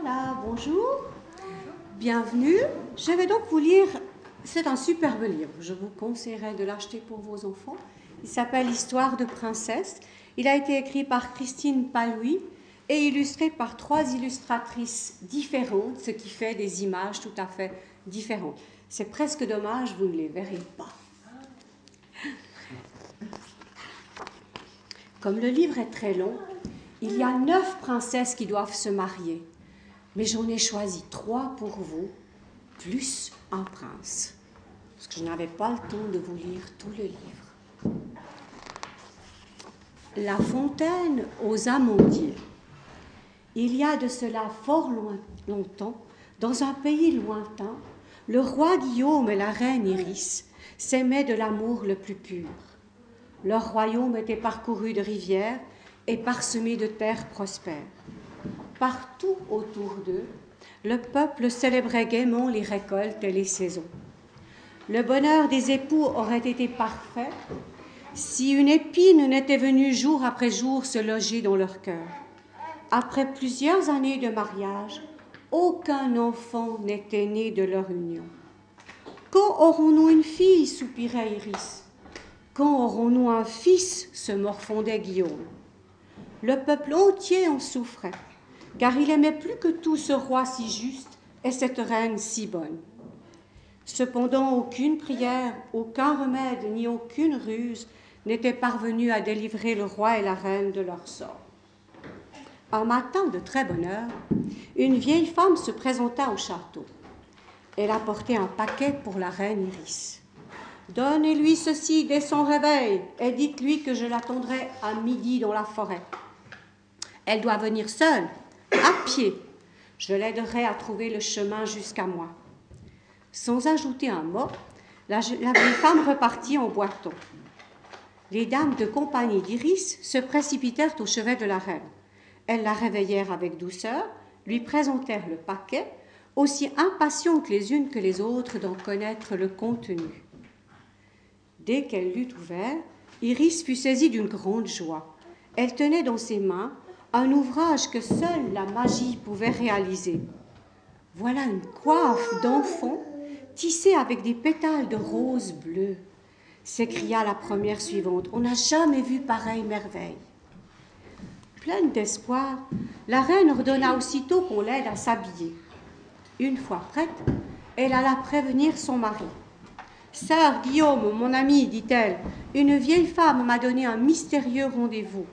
Voilà, bonjour. Bienvenue. Je vais donc vous lire, c'est un superbe livre, je vous conseillerais de l'acheter pour vos enfants. Il s'appelle Histoire de princesse. Il a été écrit par Christine Palouy et illustré par trois illustratrices différentes, ce qui fait des images tout à fait différentes. C'est presque dommage, vous ne les verrez pas. Comme le livre est très long, il y a neuf princesses qui doivent se marier, mais j'en ai choisi trois pour vous, plus un prince, parce que je n'avais pas le temps de vous lire tout le livre. La fontaine aux amandiers. Il y a de cela fort loin, longtemps, dans un pays lointain, le roi Guillaume et la reine Iris s'aimaient de l'amour le plus pur. Leur royaume était parcouru de rivières et parsemé de terres prospères. Partout autour d'eux, le peuple célébrait gaiement les récoltes et les saisons. Le bonheur des époux aurait été parfait si une épine n'était venue jour après jour se loger dans leur cœur. Après plusieurs années de mariage, aucun enfant n'était né de leur union. Quand aurons-nous une fille? soupirait Iris. Quand aurons-nous un fils? se morfondait Guillaume. Le peuple entier en souffrait, car il aimait plus que tout ce roi si juste et cette reine si bonne. Cependant, aucune prière, aucun remède, ni aucune ruse n'était parvenu à délivrer le roi et la reine de leur sort. Un matin de très bonne heure, une vieille femme se présenta au château. Elle apportait un paquet pour la reine Iris. Donnez-lui ceci dès son réveil et dites-lui que je l'attendrai à midi dans la forêt. Elle doit venir seule, à pied. Je l'aiderai à trouver le chemin jusqu'à moi. Sans ajouter un mot, la, vieille femme repartit en boitant. Les dames de compagnie d'Iris se précipitèrent au chevet de la reine. Elles la réveillèrent avec douceur, lui présentèrent le paquet, aussi impatientes les unes que les autres d'en connaître le contenu. Dès qu'elle l'eut ouvert, Iris fut saisie d'une grande joie. Elle tenait dans ses mains un ouvrage que seule la magie pouvait réaliser. Voilà une coiffe d'enfant tissée avec des pétales de rose bleu, s'écria la première suivante. On n'a jamais vu pareille merveille. Pleine d'espoir, la reine ordonna aussitôt qu'on l'aide à s'habiller. Une fois prête, elle alla prévenir son mari. Sœur Guillaume, mon ami, dit-elle, une vieille femme m'a donné un mystérieux rendez-vous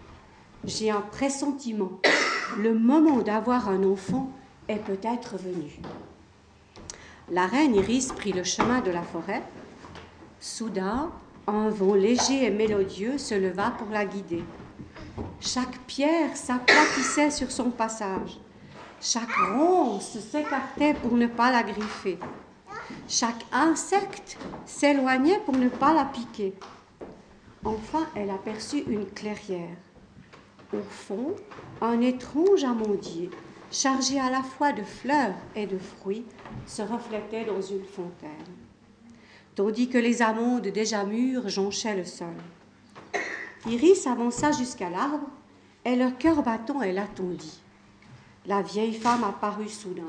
j'ai un pressentiment. Le moment d'avoir un enfant est peut-être venu. La reine Iris prit le chemin de la forêt. Soudain, un vent léger et mélodieux se leva pour la guider. Chaque pierre s'aplatissait sur son passage. Chaque ronce s'écartait pour ne pas la griffer. Chaque insecte s'éloignait pour ne pas la piquer. Enfin, elle aperçut une clairière. Au fond, un étrange amandier, chargé à la fois de fleurs et de fruits, se reflétait dans une fontaine, tandis que les amandes déjà mûres jonchaient le sol. Iris avança jusqu'à l'arbre, et le cœur battant, elle attendit. La vieille femme apparut soudain.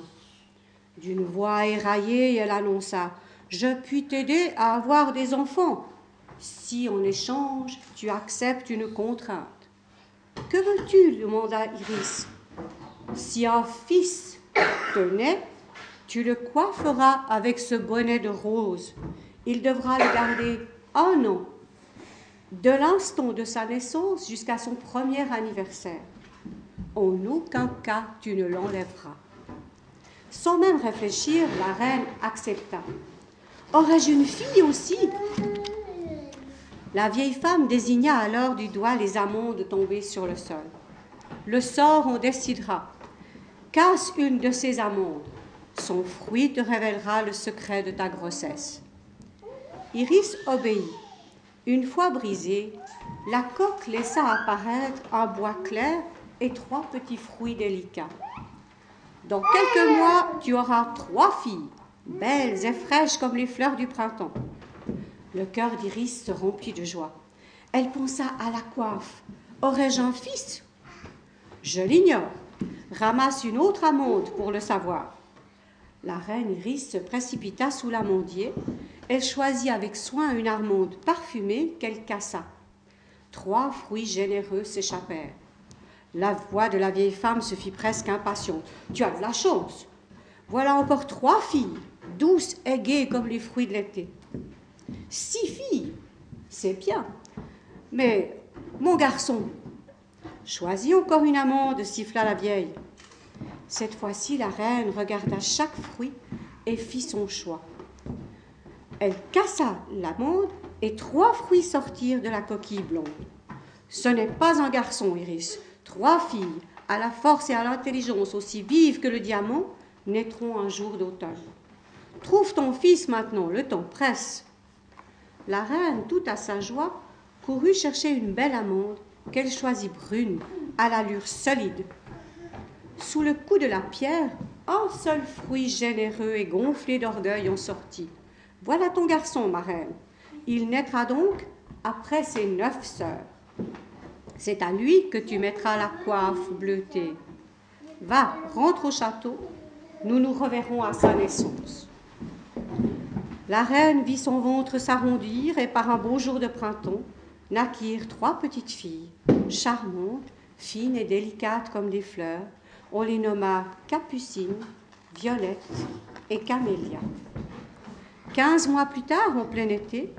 D'une voix éraillée, elle annonça Je puis t'aider à avoir des enfants, si en échange tu acceptes une contrainte. Que veux-tu demanda Iris. Si un fils te naît, tu le coifferas avec ce bonnet de rose. Il devra le garder un an, de l'instant de sa naissance jusqu'à son premier anniversaire. En aucun cas tu ne l'enlèveras. Sans même réfléchir, la reine accepta. Aurais-je une fille aussi? La vieille femme désigna alors du doigt les amandes tombées sur le sol. Le sort en décidera. Casse une de ces amandes. Son fruit te révélera le secret de ta grossesse. Iris obéit. Une fois brisée, la coque laissa apparaître un bois clair et trois petits fruits délicats. Dans quelques mois, tu auras trois filles, belles et fraîches comme les fleurs du printemps. Le cœur d'Iris se remplit de joie. Elle pensa à la coiffe. Aurais-je un fils? Je l'ignore. ramasse une autre amande pour le savoir. La reine Iris se précipita sous l'amandier. Elle choisit avec soin une amande parfumée qu'elle cassa. Trois fruits généreux s'échappèrent. La voix de la vieille femme se fit presque impatiente. Tu as de la chance. Voilà encore trois filles, douces et gaies comme les fruits de l'été. Six filles, c'est bien. Mais mon garçon, choisis encore une amande, siffla la vieille. Cette fois-ci, la reine regarda chaque fruit et fit son choix. Elle cassa l'amande et trois fruits sortirent de la coquille blonde. Ce n'est pas un garçon, Iris. Trois filles, à la force et à l'intelligence aussi vives que le diamant, naîtront un jour d'automne. Trouve ton fils maintenant, le temps presse. La reine, tout à sa joie, courut chercher une belle amande qu'elle choisit brune, à l'allure solide. Sous le coup de la pierre, un seul fruit généreux et gonflé d'orgueil en sortit. Voilà ton garçon, ma reine. Il naîtra donc après ses neuf sœurs. C'est à lui que tu mettras la coiffe bleutée. Va, rentre au château, nous nous reverrons à sa naissance. La reine vit son ventre s'arrondir et par un beau jour de printemps naquirent trois petites filles, charmantes, fines et délicates comme des fleurs. On les nomma Capucine, Violette et Camélia. Quinze mois plus tard, en plein été,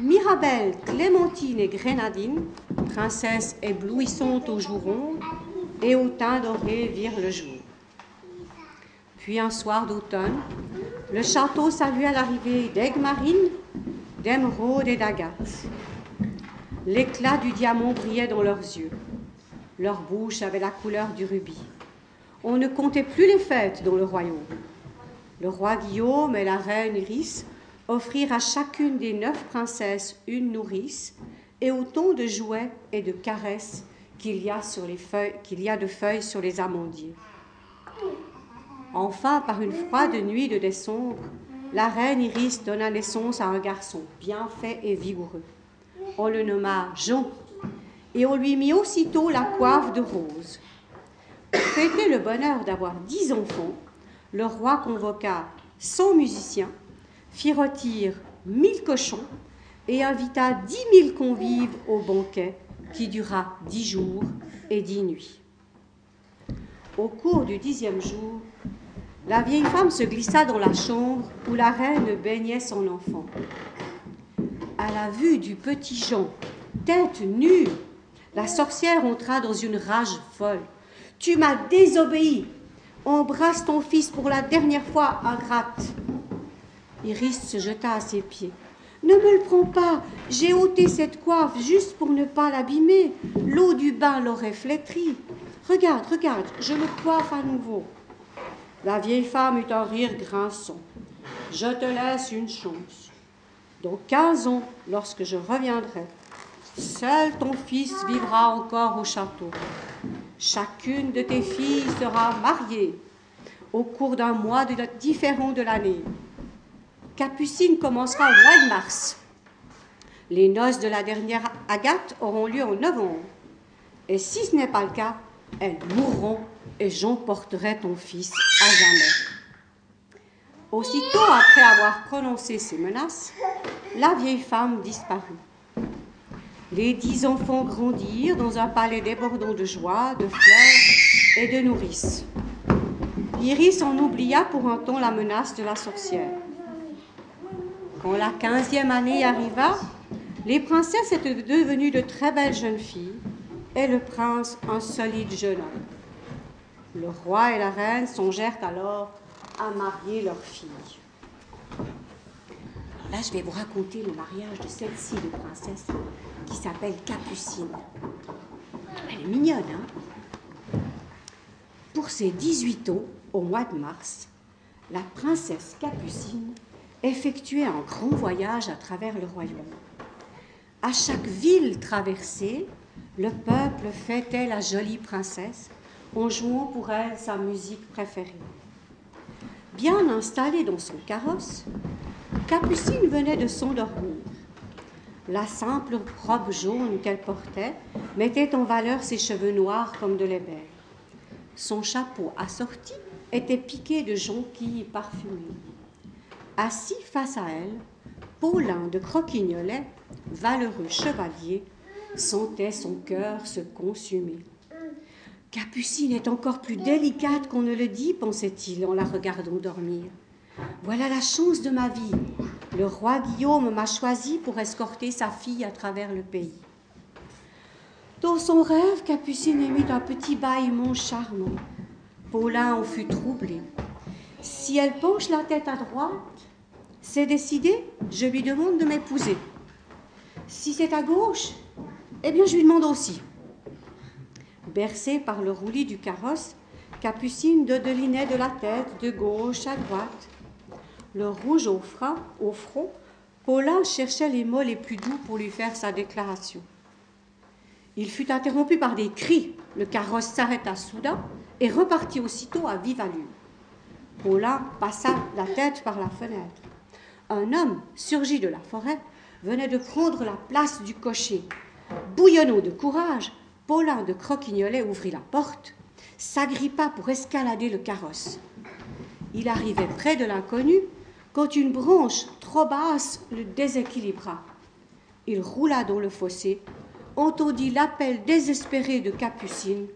Mirabelle, Clémentine et Grénadine, princesses éblouissantes aux joues rondes et au teint doré, virent le jour. Puis un soir d'automne, le château salua l'arrivée d'aigues marines, d'émeraudes et d'agates. L'éclat du diamant brillait dans leurs yeux. Leur bouche avait la couleur du rubis. On ne comptait plus les fêtes dans le royaume. Le roi Guillaume et la reine Iris offrirent à chacune des neuf princesses une nourrice et autant de jouets et de caresses qu'il y a, y a de feuilles sur les amandiers. Enfin, par une froide nuit de décembre, la reine Iris donna naissance à un garçon bien fait et vigoureux. On le nomma Jean et on lui mit aussitôt la coiffe de rose. Pour fêter le bonheur d'avoir dix enfants, le roi convoqua cent musiciens, fit rôtir mille cochons et invita dix mille convives au banquet qui dura dix jours et dix nuits. Au cours du dixième jour, la vieille femme se glissa dans la chambre où la reine baignait son enfant. À la vue du petit Jean, tête nue, la sorcière entra dans une rage folle. Tu m'as désobéi. Embrasse ton fils pour la dernière fois, ingrate. Iris se jeta à ses pieds. Ne me le prends pas. J'ai ôté cette coiffe juste pour ne pas l'abîmer. L'eau du bain l'aurait flétri. Regarde, regarde, je le coiffe à nouveau. La vieille femme eut un rire grinçant. Je te laisse une chance. Dans quinze ans, lorsque je reviendrai, seul ton fils vivra encore au château. Chacune de tes filles sera mariée au cours d'un mois différent de l'année. Capucine commencera au mois de mars. Les noces de la dernière Agathe auront lieu en novembre. Et si ce n'est pas le cas, elles mourront et j'emporterai ton fils à jamais. Aussitôt après avoir prononcé ces menaces, la vieille femme disparut. Les dix enfants grandirent dans un palais débordant de joie, de fleurs et de nourrices. Iris en oublia pour un temps la menace de la sorcière. Quand la quinzième année arriva, les princesses étaient devenues de très belles jeunes filles et le prince un solide jeune homme. Le roi et la reine songèrent alors à marier leur fille. là, je vais vous raconter le mariage de celle-ci de princesse qui s'appelle Capucine. Elle est mignonne, hein? Pour ses 18 ans, au mois de mars, la princesse Capucine effectuait un grand voyage à travers le royaume. À chaque ville traversée, le peuple fêtait la jolie princesse en jouant pour elle sa musique préférée? Bien installée dans son carrosse, Capucine venait de s'endormir. La simple robe jaune qu'elle portait mettait en valeur ses cheveux noirs comme de l'ébène. Son chapeau assorti était piqué de jonquilles parfumées. Assis face à elle, Paulin de Croquignolet, valeureux chevalier, sentait son cœur se consumer. Capucine est encore plus délicate qu'on ne le dit, pensait-il en la regardant dormir. Voilà la chance de ma vie. Le roi Guillaume m'a choisi pour escorter sa fille à travers le pays. Dans son rêve, Capucine émit un petit bâillement charmant. Paulin en fut troublé. Si elle penche la tête à droite, c'est décidé, je lui demande de m'épouser. Si c'est à gauche, eh bien je lui demande aussi. Bercée par le roulis du carrosse, Capucine dodelinait de la tête de gauche à droite. Le rouge au, front, au front, Paulin cherchait les mots les plus doux pour lui faire sa déclaration. Il fut interrompu par des cris. Le carrosse s'arrêta soudain et repartit aussitôt à vive allure. Paulin passa la tête par la fenêtre. Un homme, surgi de la forêt, venait de prendre la place du cocher. Bouillonnant de courage, Paulin de Croquignolet ouvrit la porte, s'agrippa pour escalader le carrosse. Il arrivait près de l'inconnu quand une branche trop basse le déséquilibra. Il roula dans le fossé entendit l'appel désespéré de Capucine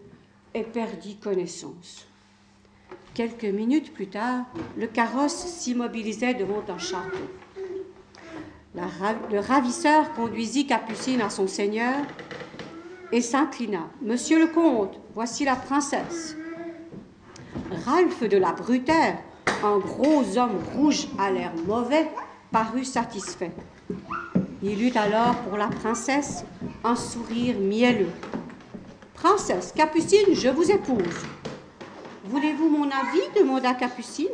et perdit connaissance. Quelques minutes plus tard, le carrosse s'immobilisait devant un château. Le ravisseur conduisit Capucine à son seigneur et s'inclina. Monsieur le comte, voici la princesse. Ralph de la Brutaire, un gros homme rouge à l'air mauvais, parut satisfait. Il eut alors pour la princesse un sourire mielleux. Princesse Capucine, je vous épouse. Voulez-vous mon avis? demanda Capucine.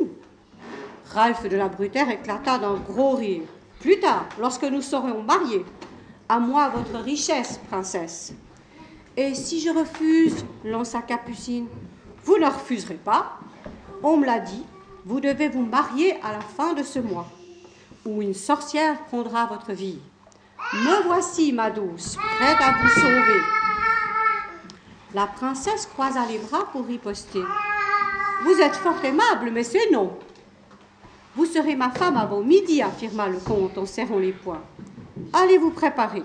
Ralph de la Brutaire éclata d'un gros rire. Plus tard, lorsque nous serons mariés, à moi votre richesse, princesse. Et si je refuse lança Capucine. Vous ne refuserez pas. On me l'a dit, vous devez vous marier à la fin de ce mois, ou une sorcière prendra votre vie. Me voici, ma douce, prête à vous sauver. La princesse croisa les bras pour riposter. Vous êtes fort aimable, mais c'est non. Vous serez ma femme avant midi, affirma le comte en serrant les poings. Allez vous préparer.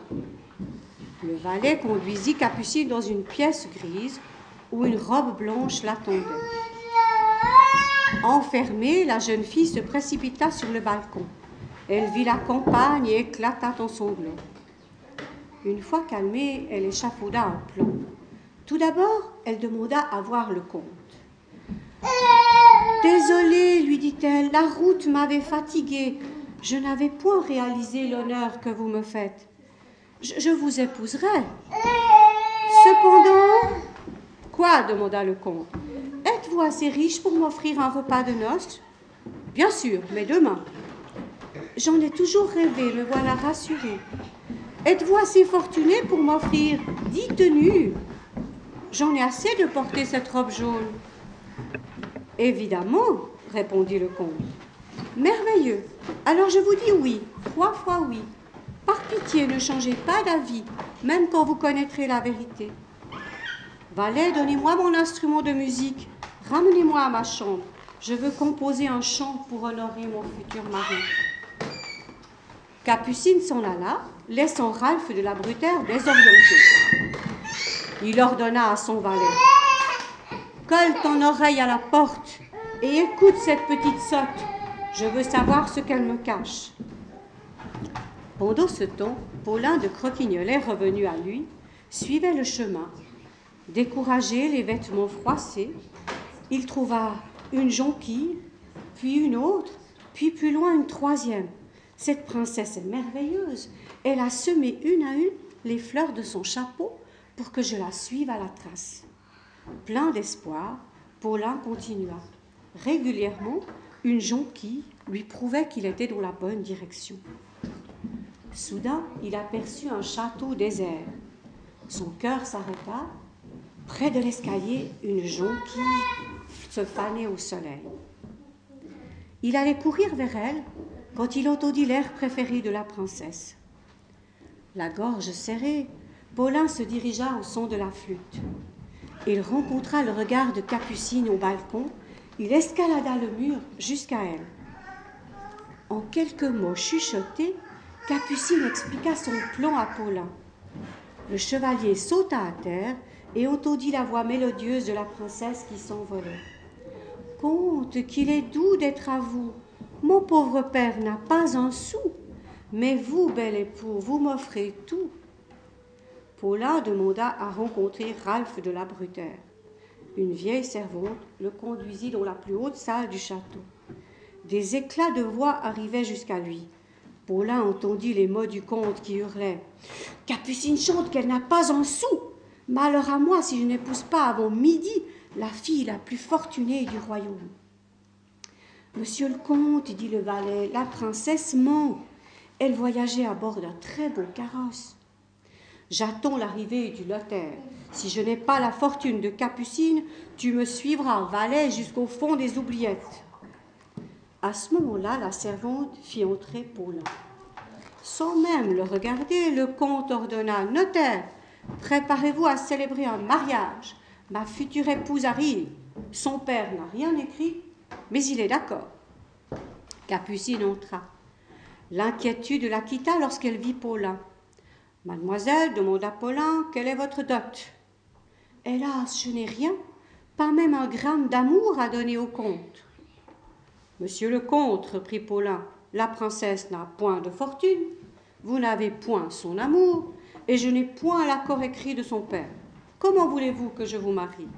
Le valet conduisit Capucine dans une pièce grise où une robe blanche l'attendait. Enfermée, la jeune fille se précipita sur le balcon. Elle vit la campagne et éclata en sanglots. Une fois calmée, elle échafauda un plan. Tout d'abord, elle demanda à voir le comte. Désolée, lui dit-elle, la route m'avait fatiguée. Je n'avais point réalisé l'honneur que vous me faites. Je, vous épouserai. Cependant. Quoi demanda le comte. Êtes-vous assez riche pour m'offrir un repas de noces? Bien sûr, mais demain. J'en ai toujours rêvé, me voilà rassurée. Êtes-vous assez fortuné pour m'offrir dix tenues? J'en ai assez de porter cette robe jaune. Évidemment, répondit le comte. Merveilleux. Alors je vous dis oui, trois fois oui. Par pitié, ne changez pas d'avis, même quand vous connaîtrez la vérité. Valet, donnez-moi mon instrument de musique. Ramenez-moi à ma chambre. Je veux composer un chant pour honorer mon futur mari. Capucine s'en alla, laissant Ralph de la Brutaire désorienté. Il ordonna à son valet Colle ton oreille à la porte et écoute cette petite sotte. Je veux savoir ce qu'elle me cache. Pendant ce temps, Paulin de Croquignolet, revenu à lui, suivait le chemin. Découragé, les vêtements froissés, il trouva une jonquille, puis une autre, puis plus loin une troisième. Cette princesse est merveilleuse. Elle a semé une à une les fleurs de son chapeau pour que je la suive à la trace. Plein d'espoir, Paulin continua. Régulièrement, une jonquille lui prouvait qu'il était dans la bonne direction. Soudain, il aperçut un château désert. Son cœur s'arrêta. Près de l'escalier, une jonquille se fanait au soleil. Il allait courir vers elle quand il entendit l'air préféré de la princesse. La gorge serrée, Paulin se dirigea au son de la flûte. Il rencontra le regard de Capucine au balcon. Il escalada le mur jusqu'à elle. En quelques mots chuchotés, Capucine expliqua son plan à Paulin. Le chevalier sauta à terre et entendit la voix mélodieuse de la princesse qui s'envolait. Comte, qu'il est doux d'être à vous. Mon pauvre père n'a pas un sou, mais vous, bel époux, vous m'offrez tout. Paulin demanda à rencontrer Ralph de la Brutaire. Une vieille servante le conduisit dans la plus haute salle du château. Des éclats de voix arrivaient jusqu'à lui. Paulin entendit les mots du comte qui hurlait Capucine chante qu'elle n'a pas un sou. Malheur à moi si je n'épouse pas avant midi la fille la plus fortunée du royaume. Monsieur le comte, dit le valet, la princesse ment. Elle voyageait à bord d'un très beau carrosse. J'attends l'arrivée du notaire. Si je n'ai pas la fortune de Capucine, tu me suivras, valet, jusqu'au fond des oubliettes. À ce moment-là, la servante fit entrer Paulin. Sans même le regarder, le comte ordonna Notaire, préparez-vous à célébrer un mariage. Ma future épouse arrive. Son père n'a rien écrit, mais il est d'accord. Capucine entra. L'inquiétude la quitta lorsqu'elle vit Paulin. Mademoiselle, demanda Paulin, quelle est votre dot? Hélas, je n'ai rien, pas même un gramme d'amour à donner au comte. Monsieur le comte, reprit Paulin, la princesse n'a point de fortune, vous n'avez point son amour, et je n'ai point l'accord écrit de son père. Comment voulez-vous que je vous marie?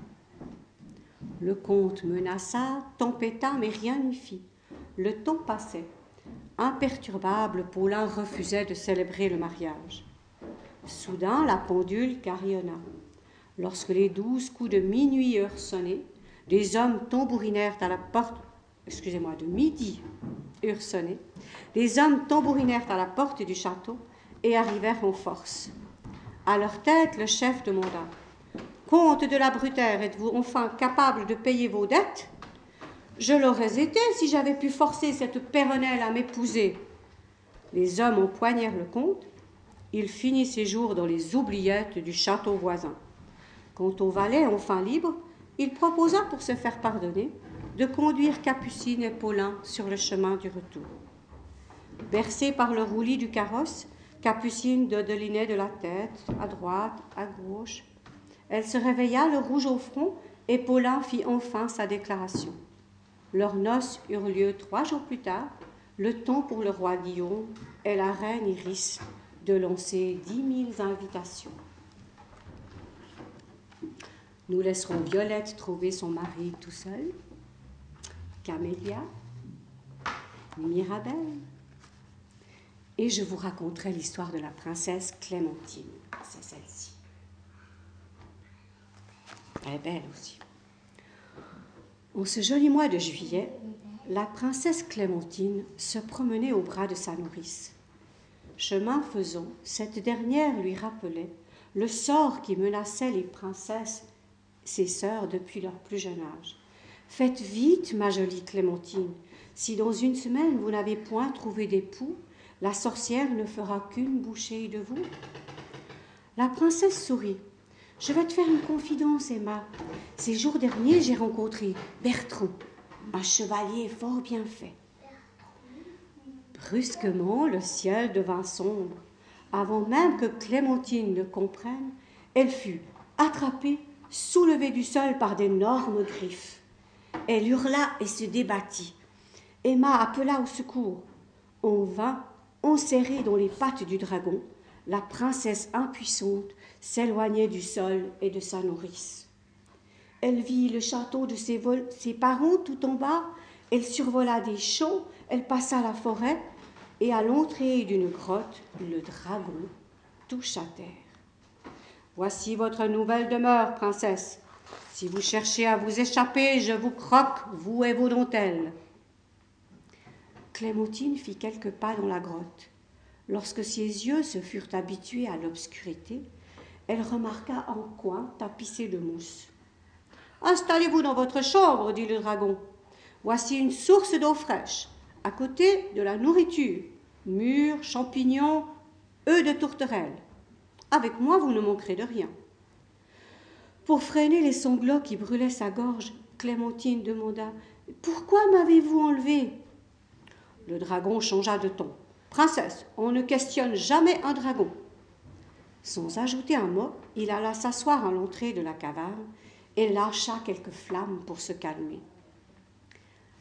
Le comte menaça, tempêta, mais rien n'y fit. Le temps passait. Imperturbable, Paulin refusait de célébrer le mariage. Soudain, la pendule carillonna. Lorsque les douze coups de minuit eurent sonné, des hommes tambourinèrent à la porte, excusez-moi, de midi sonné, les hommes tambourinèrent à la porte du château et arrivèrent en force. À leur tête, le chef demanda Comte de la Brutaire, êtes-vous enfin capable de payer vos dettes? Je l'aurais été si j'avais pu forcer cette péronnelle à m'épouser. Les hommes empoignèrent le comte il finit ses jours dans les oubliettes du château voisin. Quant au valet enfin libre, il proposa pour se faire pardonner de conduire Capucine et Paulin sur le chemin du retour. Bercée par le roulis du carrosse, Capucine dodelinait de la tête, à droite, à gauche. Elle se réveilla, le rouge au front, et Paulin fit enfin sa déclaration. Leurs noces eurent lieu trois jours plus tard, le temps pour le roi Guillaume et la reine Iris de lancer dix mille invitations. Nous laisserons Violette trouver son mari tout seul, Camélia, Mirabelle, et je vous raconterai l'histoire de la princesse Clémentine. C'est celle-ci. Elle est belle aussi. En ce joli mois de juillet, la princesse Clémentine se promenait au bras de sa nourrice. Chemin faisant, cette dernière lui rappelait le sort qui menaçait les princesses, ses sœurs, depuis leur plus jeune âge. Faites vite, ma jolie Clémentine. Si dans une semaine vous n'avez point trouvé d'époux, la sorcière ne fera qu'une bouchée de vous. La princesse sourit. Je vais te faire une confidence, Emma. Ces jours derniers, j'ai rencontré Bertrand, un chevalier fort bien fait. Brusquement, le ciel devint sombre. Avant même que Clémentine ne comprenne, elle fut attrapée, soulevée du sol par d'énormes griffes. Elle hurla et se débattit. Emma appela au secours. En vain, enserrée dans les pattes du dragon, la princesse impuissante s'éloignait du sol et de sa nourrice. Elle vit le château de ses, ses parents tout en bas, elle survola des champs, elle passa la forêt, et à l'entrée d'une grotte, le dragon toucha terre. Voici votre nouvelle demeure, princesse. Si vous cherchez à vous échapper, je vous croque, vous et vos dentelles. Clémentine fit quelques pas dans la grotte. Lorsque ses yeux se furent habitués à l'obscurité, elle remarqua un coin tapissé de mousse. Installez-vous dans votre chambre, dit le dragon. Voici une source d'eau fraîche, à côté de la nourriture mûres, champignons, œufs de tourterelle. Avec moi, vous ne manquerez de rien. Pour freiner les sanglots qui brûlaient sa gorge, Clémentine demanda Pourquoi m'avez-vous enlevé? Le dragon changea de ton. Princesse, on ne questionne jamais un dragon. Sans ajouter un mot, il alla s'asseoir à l'entrée de la caverne et lâcha quelques flammes pour se calmer.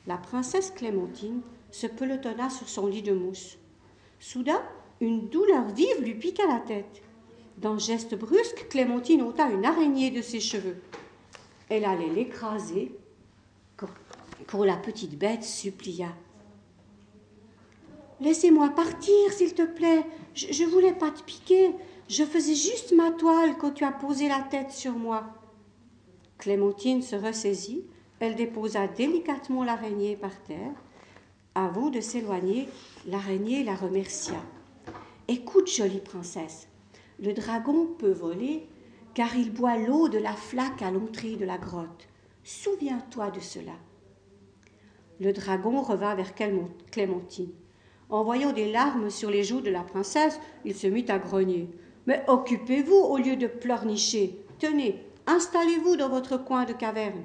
La princesse Clémentine se pelotonna sur son lit de mousse. Soudain, une douleur vive lui piqua la tête. D'un geste brusque, Clémentine ôta une araignée de ses cheveux. Elle allait l'écraser quand la petite bête supplia. Laissez-moi partir, s'il te plaît. Je ne voulais pas te piquer. Je faisais juste ma toile quand tu as posé la tête sur moi. Clémentine se ressaisit. Elle déposa délicatement l'araignée par terre. Avant de s'éloigner, l'araignée la remercia. Écoute, jolie princesse, le dragon peut voler car il boit l'eau de la flaque à l'entrée de la grotte. Souviens-toi de cela. Le dragon revint vers Clémentine. En voyant des larmes sur les joues de la princesse, il se mit à grogner. Mais occupez-vous au lieu de pleurnicher. Tenez, installez-vous dans votre coin de caverne.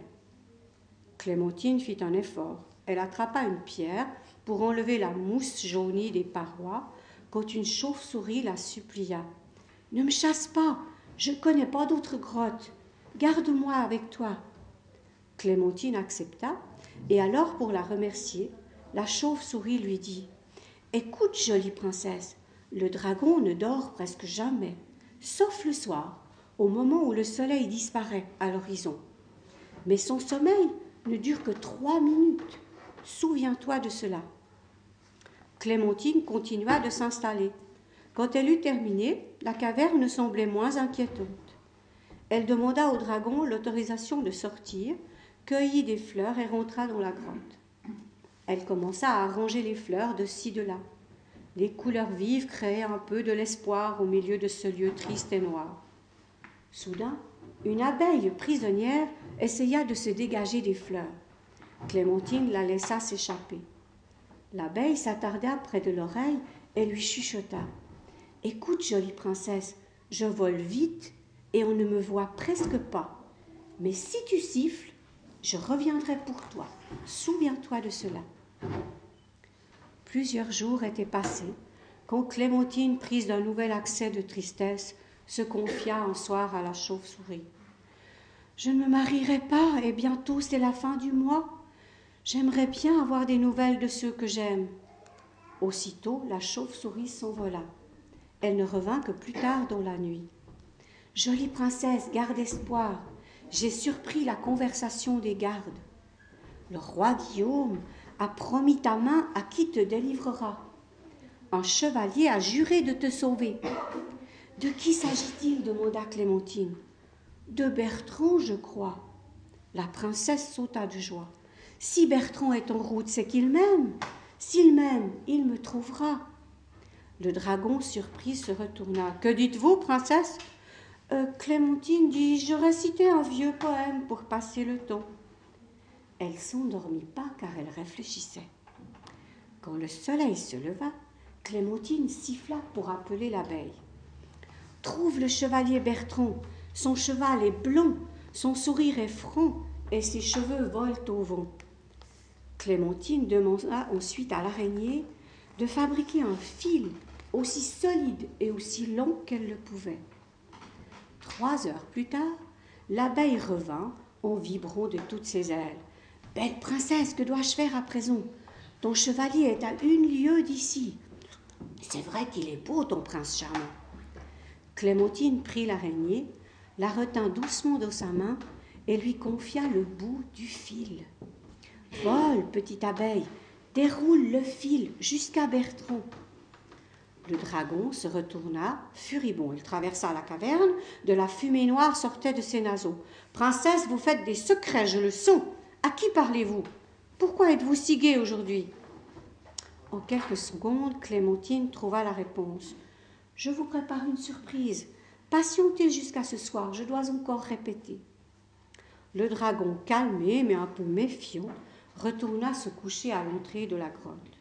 Clémentine fit un effort. Elle attrapa une pierre pour enlever la mousse jaunie des parois quand une chauve-souris la supplia. Ne me chasse pas, je ne connais pas d'autre grotte. Garde-moi avec toi. Clémentine accepta, et alors pour la remercier, la chauve-souris lui dit Écoute, jolie princesse, le dragon ne dort presque jamais, sauf le soir, au moment où le soleil disparaît à l'horizon. Mais son sommeil ne dure que trois minutes. Souviens-toi de cela. Clémentine continua de s'installer. Quand elle eut terminé, la caverne semblait moins inquiétante. Elle demanda au dragon l'autorisation de sortir, cueillit des fleurs et rentra dans la grotte. Elle commença à arranger les fleurs de ci de là. Les couleurs vives créaient un peu de l'espoir au milieu de ce lieu triste et noir. Soudain, une abeille prisonnière essaya de se dégager des fleurs. Clémentine la laissa s'échapper. L'abeille s'attarda près de l'oreille et lui chuchota. Écoute, jolie princesse, je vole vite et on ne me voit presque pas. Mais si tu siffles, je reviendrai pour toi. Souviens-toi de cela. Plusieurs jours étaient passés quand Clémentine, prise d'un nouvel accès de tristesse, se confia un soir à la chauve-souris. Je ne me marierai pas et bientôt c'est la fin du mois. J'aimerais bien avoir des nouvelles de ceux que j'aime. Aussitôt, la chauve-souris s'envola. Elle ne revint que plus tard dans la nuit. Jolie princesse, garde espoir. J'ai surpris la conversation des gardes. Le roi Guillaume a promis ta main à qui te délivrera. Un chevalier a juré de te sauver. De qui s'agit-il? demanda Clémentine. De Bertrand, je crois. La princesse sauta de joie. Si Bertrand est en route, c'est qu'il m'aime. S'il m'aime, il me trouvera. Le dragon, surpris, se retourna. Que dites-vous, princesse? Euh, Clémentine dit Je récitais un vieux poème pour passer le temps. Elle s'endormit pas car elle réfléchissait. Quand le soleil se leva, Clémentine siffla pour appeler l'abeille. Trouve le chevalier Bertrand. Son cheval est blond, son sourire est franc et ses cheveux volent au vent. Clémentine demanda ensuite à l'araignée de fabriquer un fil aussi solide et aussi long qu'elle le pouvait. Trois heures plus tard, l'abeille revint en vibrant de toutes ses ailes. Belle princesse, que dois-je faire à présent? Ton chevalier est à une lieue d'ici. C'est vrai qu'il est beau, ton prince charmant. Clémentine prit l'araignée, la retint doucement dans sa main et lui confia le bout du fil. Vole, petite abeille, déroule le fil jusqu'à Bertrand. Le dragon se retourna, furibond. Il traversa la caverne. De la fumée noire sortait de ses naseaux. Princesse, vous faites des secrets, je le sens. À qui parlez-vous? Pourquoi êtes-vous si gaie aujourd'hui? En quelques secondes, Clémentine trouva la réponse. Je vous prépare une surprise. Patientez jusqu'à ce soir, je dois encore répéter. Le dragon, calmé mais un peu méfiant, retourna se coucher à l'entrée de la grotte.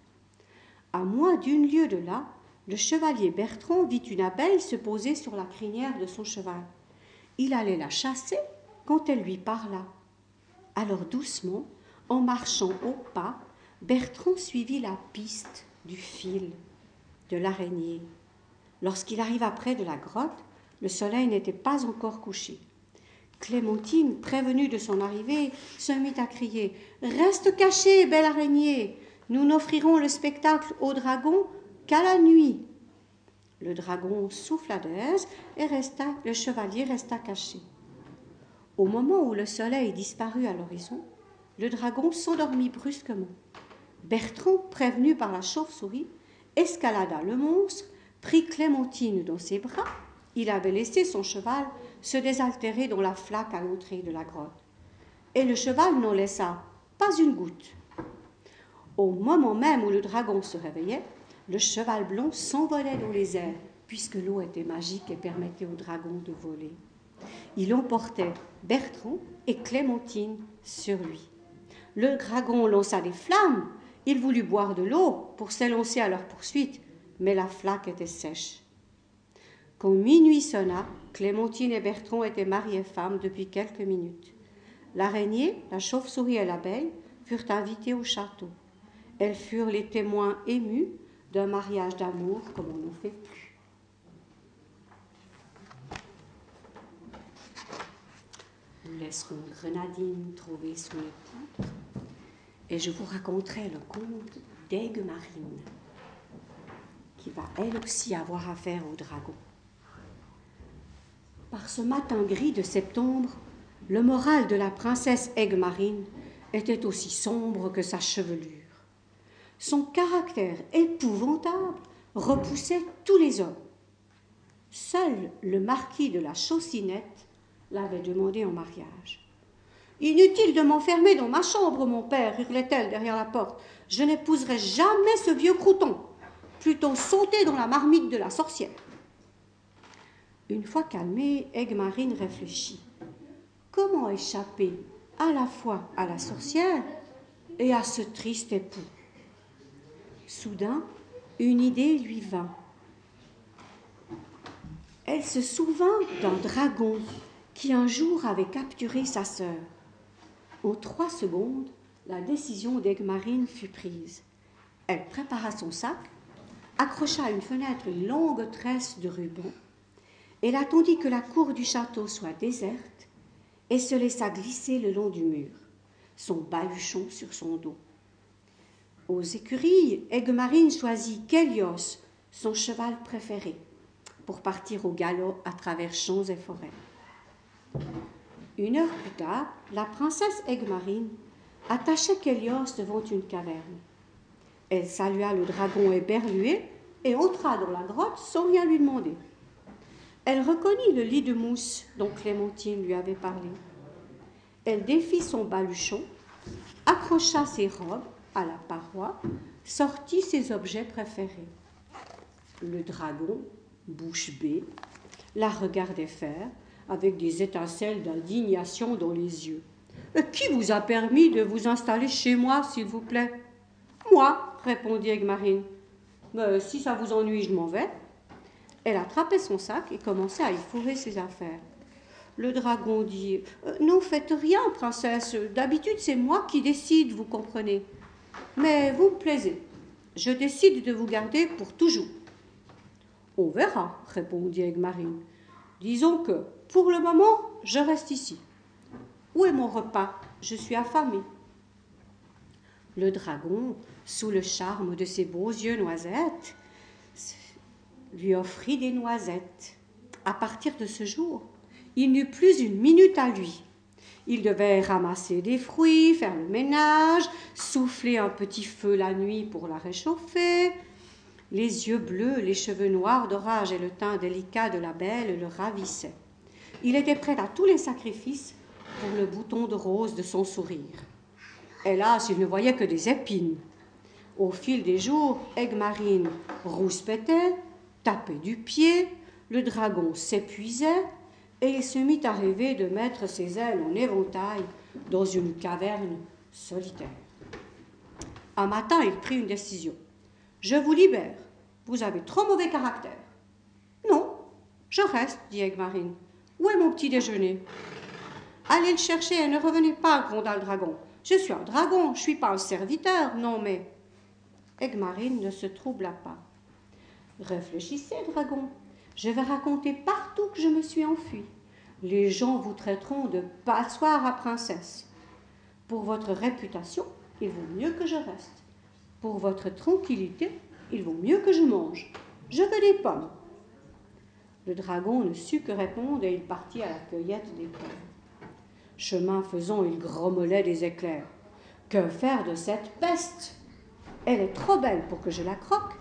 À moins d'une lieue de là, le chevalier Bertrand vit une abeille se poser sur la crinière de son cheval. Il allait la chasser quand elle lui parla. Alors doucement, en marchant au pas, Bertrand suivit la piste du fil de l'araignée. Lorsqu'il arriva près de la grotte, le soleil n'était pas encore couché. Clémentine, prévenue de son arrivée, se mit à crier Reste caché, belle araignée Nous n'offrirons le spectacle au dragon qu'à la nuit. Le dragon souffla d'aise et le chevalier resta caché. Au moment où le soleil disparut à l'horizon, le dragon s'endormit brusquement. Bertrand, prévenu par la chauve-souris, escalada le monstre, prit Clémentine dans ses bras. Il avait laissé son cheval se désaltérer dans la flaque à l'entrée de la grotte. Et le cheval n'en laissa pas une goutte. Au moment même où le dragon se réveillait, le cheval blond s'envolait dans les airs, puisque l'eau était magique et permettait au dragon de voler. Il emportait Bertrand et Clémentine sur lui. Le dragon lança des flammes. Il voulut boire de l'eau pour s'élancer à leur poursuite, mais la flaque était sèche. Quand minuit sonna, Clémentine et Bertrand étaient mariés femmes depuis quelques minutes. L'araignée, la chauve-souris et l'abeille furent invités au château. Elles furent les témoins émus d'un mariage d'amour comme on n'en fait plus. Nous laisserons Grenadine trouver son époux et je vous raconterai le conte d'Aigue Marine qui va elle aussi avoir affaire au dragon. Par ce matin gris de septembre, le moral de la princesse Aigmarine était aussi sombre que sa chevelure. Son caractère épouvantable repoussait tous les hommes. Seul le marquis de la Chaussinette l'avait demandé en mariage. Inutile de m'enfermer dans ma chambre, mon père, hurlait-elle derrière la porte. Je n'épouserai jamais ce vieux crouton. Plutôt sauter dans la marmite de la sorcière. Une fois calmée, Aigmarine réfléchit. Comment échapper à la fois à la sorcière et à ce triste époux? Soudain, une idée lui vint. Elle se souvint d'un dragon qui un jour avait capturé sa sœur. En trois secondes, la décision d'Aigmarine fut prise. Elle prépara son sac, accrocha à une fenêtre une longue tresse de ruban elle attendit que la cour du château soit déserte et se laissa glisser le long du mur, son baluchon sur son dos. Aux écuries, Aiguemarine choisit Kélios, son cheval préféré, pour partir au galop à travers champs et forêts. Une heure plus tard, la princesse Aiguemarine attacha Kélios devant une caverne. Elle salua le dragon éberlué et entra dans la grotte sans rien lui demander. Elle reconnut le lit de mousse dont Clémentine lui avait parlé. Elle défit son baluchon, accrocha ses robes à la paroi, sortit ses objets préférés. Le dragon, bouche bée, la regardait faire avec des étincelles d'indignation dans les yeux. Qui vous a permis de vous installer chez moi, s'il vous plaît Moi, répondit Aigmarine. Mais si ça vous ennuie, je m'en vais. Elle attrapait son sac et commençait à y fourrer ses affaires. Le dragon dit euh, Non, faites rien, princesse. D'habitude, c'est moi qui décide, vous comprenez. Mais vous me plaisez. Je décide de vous garder pour toujours. On verra, répondit Aigmarine. Disons que, pour le moment, je reste ici. Où est mon repas? Je suis affamée. Le dragon, sous le charme de ses beaux yeux noisettes, lui offrit des noisettes. À partir de ce jour, il n'eut plus une minute à lui. Il devait ramasser des fruits, faire le ménage, souffler un petit feu la nuit pour la réchauffer. Les yeux bleus, les cheveux noirs d'orage et le teint délicat de la belle le ravissaient. Il était prêt à tous les sacrifices pour le bouton de rose de son sourire. Hélas, il ne voyait que des épines. Au fil des jours, Aigmarine rouspétait, tapait du pied, le dragon s'épuisait, et il se mit à rêver de mettre ses ailes en éventail dans une caverne solitaire. Un matin, il prit une décision. Je vous libère. Vous avez trop mauvais caractère. Non, je reste, dit Aigmarine. Où est mon petit déjeuner Allez le chercher et ne revenez pas, gronda le dragon. Je suis un dragon, je suis pas un serviteur, non mais. Egmarine ne se troubla pas. Réfléchissez, dragon. Je vais raconter partout que je me suis enfui. Les gens vous traiteront de passoire à princesse. Pour votre réputation, il vaut mieux que je reste. Pour votre tranquillité, il vaut mieux que je mange. Je veux des pommes. Le dragon ne sut que répondre et il partit à la cueillette des pommes. Chemin faisant, il grommelait des éclairs. Que faire de cette peste? Elle est trop belle pour que je la croque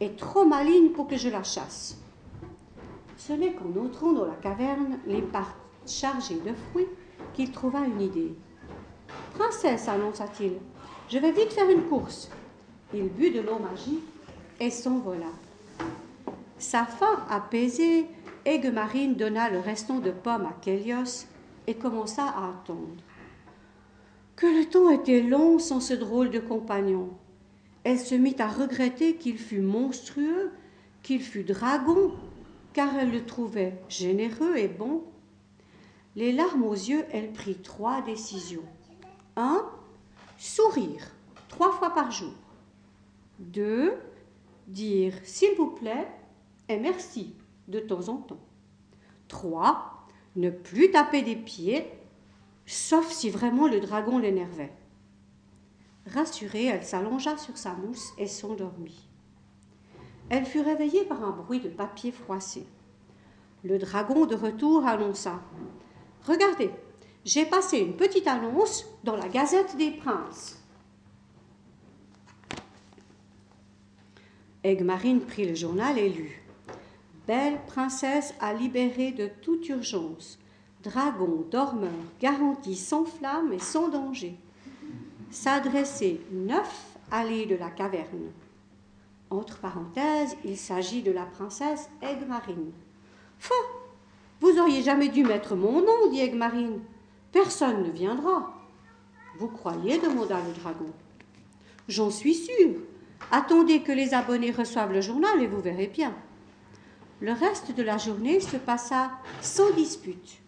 et trop maligne pour que je la chasse. Ce n'est qu'en entrant dans la caverne, les parts chargées de fruits, qu'il trouva une idée. Princesse, annonça-t-il, je vais vite faire une course. Il but de l'eau magique et s'envola. Sa faim apaisée, Aiguemarine donna le restant de pommes à Kélios et commença à attendre. Que le temps était long sans ce drôle de compagnon. Elle se mit à regretter qu'il fût monstrueux, qu'il fût dragon, car elle le trouvait généreux et bon. Les larmes aux yeux, elle prit trois décisions. Un, sourire trois fois par jour. Deux, dire s'il vous plaît et merci de temps en temps. 3. Ne plus taper des pieds, sauf si vraiment le dragon l'énervait. Rassurée, elle s'allongea sur sa mousse et s'endormit. Elle fut réveillée par un bruit de papier froissé. Le dragon de retour annonça Regardez, j'ai passé une petite annonce dans la Gazette des Princes. Egmarine prit le journal et lut. Belle princesse à libérer de toute urgence. Dragon dormeur garanti sans flamme et sans danger. S'adresser neuf allées de la caverne. Entre parenthèses, il s'agit de la princesse. Fa Vous auriez jamais dû mettre mon nom, dit Egmarine. Personne ne viendra. Vous croyez demanda le dragon. J'en suis sûre. Attendez que les abonnés reçoivent le journal et vous verrez bien. Le reste de la journée se passa sans dispute.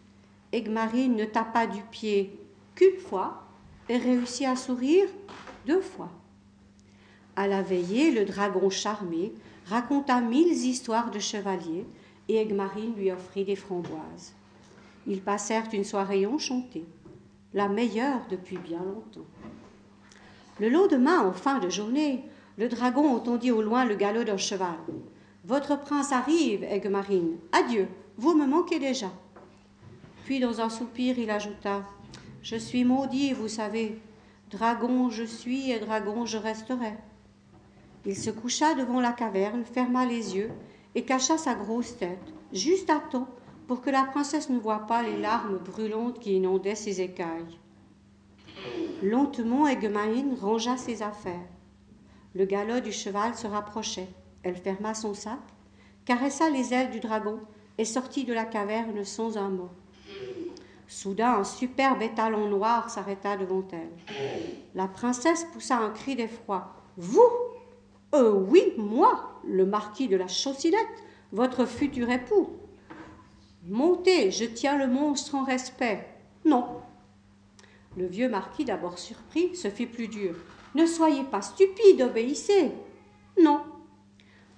Egmarine ne tapa du pied qu'une fois et réussit à sourire deux fois. À la veillée, le dragon charmé raconta mille histoires de chevaliers et Egmarine lui offrit des framboises. Ils passèrent une soirée enchantée, la meilleure depuis bien longtemps. Le lendemain, en fin de journée, le dragon entendit au loin le galop d'un cheval. Votre prince arrive, Aiguemarine. Adieu, vous me manquez déjà. Puis, dans un soupir, il ajouta Je suis maudit, vous savez. Dragon je suis et dragon je resterai. Il se coucha devant la caverne, ferma les yeux et cacha sa grosse tête, juste à temps pour que la princesse ne voie pas les larmes brûlantes qui inondaient ses écailles. Lentement, Aiguemarine rangea ses affaires. Le galop du cheval se rapprochait. Elle ferma son sac, caressa les ailes du dragon et sortit de la caverne sans un mot. Soudain, un superbe étalon noir s'arrêta devant elle. La princesse poussa un cri d'effroi. Vous? Euh, oui, moi, le marquis de la Chaussinette, votre futur époux. Montez, je tiens le monstre en respect. Non. Le vieux marquis, d'abord surpris, se fit plus dur. Ne soyez pas stupide, obéissez. Non.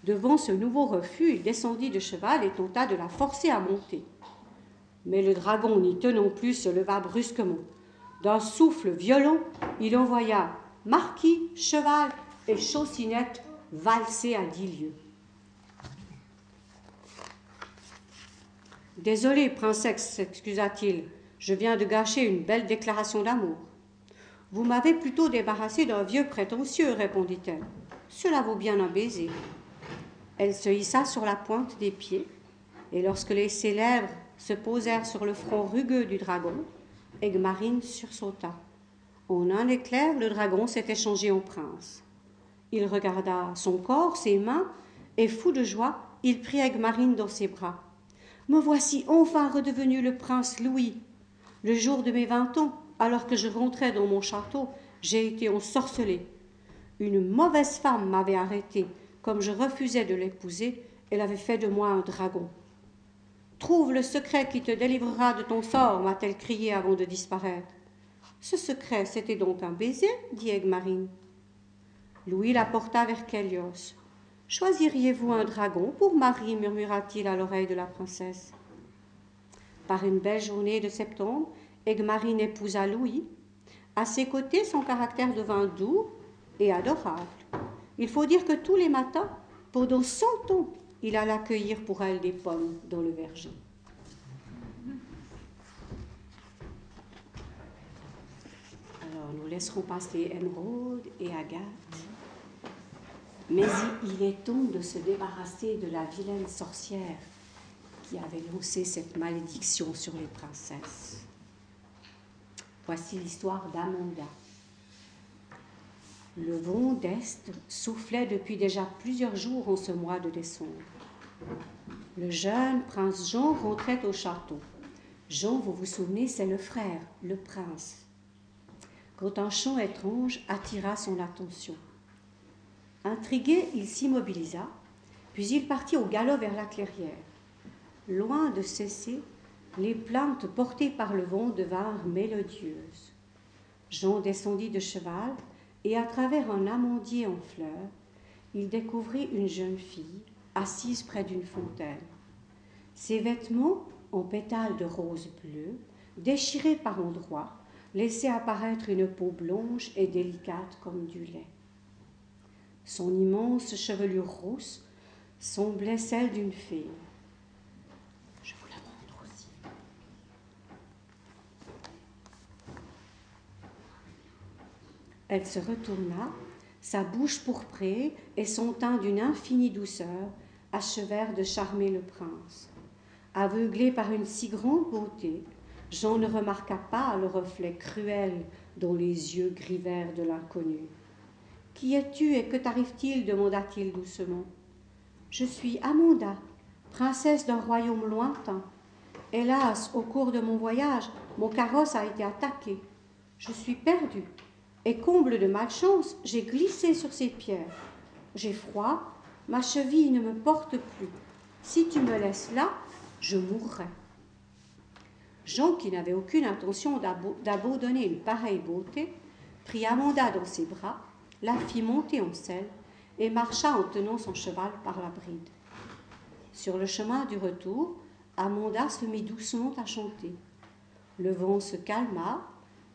Devant ce nouveau refus, il descendit de cheval et tenta de la forcer à monter. Mais le dragon, n'y tenant plus, se leva brusquement. D'un souffle violent, il envoya marquis, cheval et chaussinette valser à dix lieues. Désolé, princesse, s'excusa-t-il, je viens de gâcher une belle déclaration d'amour. Vous m'avez plutôt débarrassé d'un vieux prétentieux, répondit-elle. Cela vaut bien un baiser. Elle se hissa sur la pointe des pieds, et lorsque les, ses lèvres se posèrent sur le front rugueux du dragon, Egmarine sursauta. En un éclair, le dragon s'était changé en prince. Il regarda son corps, ses mains, et fou de joie, il prit Egmarine dans ses bras. Me voici enfin redevenu le prince Louis. Le jour de mes vingt ans, alors que je rentrais dans mon château, j'ai été ensorcelée. Une mauvaise femme m'avait arrêtée. Comme je refusais de l'épouser, elle avait fait de moi un dragon. Trouve le secret qui te délivrera de ton sort, m'a-t-elle crié avant de disparaître. Ce secret, c'était donc un baiser, dit Egmarine. Louis la porta vers Kélios. Choisiriez-vous un dragon pour Marie murmura-t-il à l'oreille de la princesse. Par une belle journée de septembre, Egmarine épousa Louis. À ses côtés, son caractère devint doux et adorable. Il faut dire que tous les matins, pendant cent ans, il alla cueillir pour elle des pommes dans le verger. Alors, nous laisserons passer Émeraude et Agathe. Mais il est temps de se débarrasser de la vilaine sorcière qui avait lancé cette malédiction sur les princesses. Voici l'histoire d'Amanda. Le vent d'Est soufflait depuis déjà plusieurs jours en ce mois de décembre. Le jeune prince Jean rentrait au château. Jean, vous vous souvenez, c'est le frère, le prince. Quand un chant étrange attira son attention. Intrigué, il s'immobilisa, puis il partit au galop vers la clairière. Loin de cesser, les plaintes portées par le vent devinrent mélodieuses. Jean descendit de cheval et à travers un amandier en fleurs, il découvrit une jeune fille assise près d'une fontaine. Ses vêtements, en pétales de rose bleu, déchirés par endroits, laissaient apparaître une peau blanche et délicate comme du lait. Son immense chevelure rousse semblait celle d'une fée. Je vous la montre aussi. Elle se retourna, sa bouche pourprée et son teint d'une infinie douceur achevèrent de charmer le prince. Aveuglé par une si grande beauté, Jean ne remarqua pas le reflet cruel dans les yeux verts de l'inconnu. Qui es-tu et que t'arrive-t-il demanda-t-il doucement. Je suis Amanda, princesse d'un royaume lointain. Hélas, au cours de mon voyage, mon carrosse a été attaqué. Je suis perdue, et comble de malchance, j'ai glissé sur ces pierres. J'ai froid, ma cheville ne me porte plus. Si tu me laisses là, je mourrai. Jean, qui n'avait aucune intention d'abandonner une pareille beauté, prit Amanda dans ses bras la fit monter en selle et marcha en tenant son cheval par la bride. Sur le chemin du retour, Amanda se mit doucement à chanter. Le vent se calma,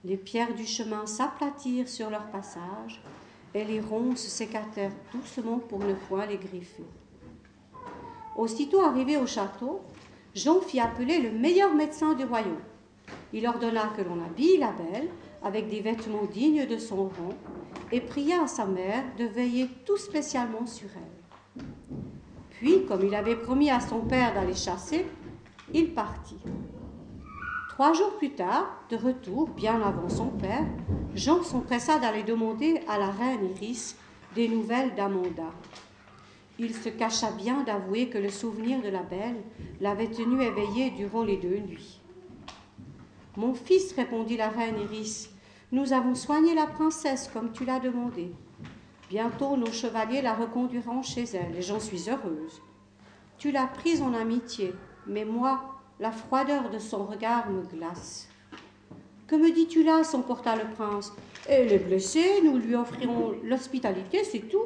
les pierres du chemin s'aplatirent sur leur passage, et les ronces s'écartèrent doucement pour ne point les griffer. Aussitôt arrivé au château, Jean fit appeler le meilleur médecin du royaume. Il ordonna que l'on habille la belle avec des vêtements dignes de son rang et pria à sa mère de veiller tout spécialement sur elle. Puis, comme il avait promis à son père d'aller chasser, il partit. Trois jours plus tard, de retour, bien avant son père, Jean s'empressa d'aller demander à la reine Iris des nouvelles d'Amanda. Il se cacha bien d'avouer que le souvenir de la belle l'avait tenu éveillé durant les deux nuits. Mon fils, répondit la reine Iris, nous avons soigné la princesse comme tu l'as demandé. Bientôt nos chevaliers la reconduiront chez elle, et j'en suis heureuse. Tu l'as prise en amitié, mais moi, la froideur de son regard me glace. Que me dis-tu là? s'emporta le prince. Elle est blessée, nous lui offrirons l'hospitalité, c'est tout.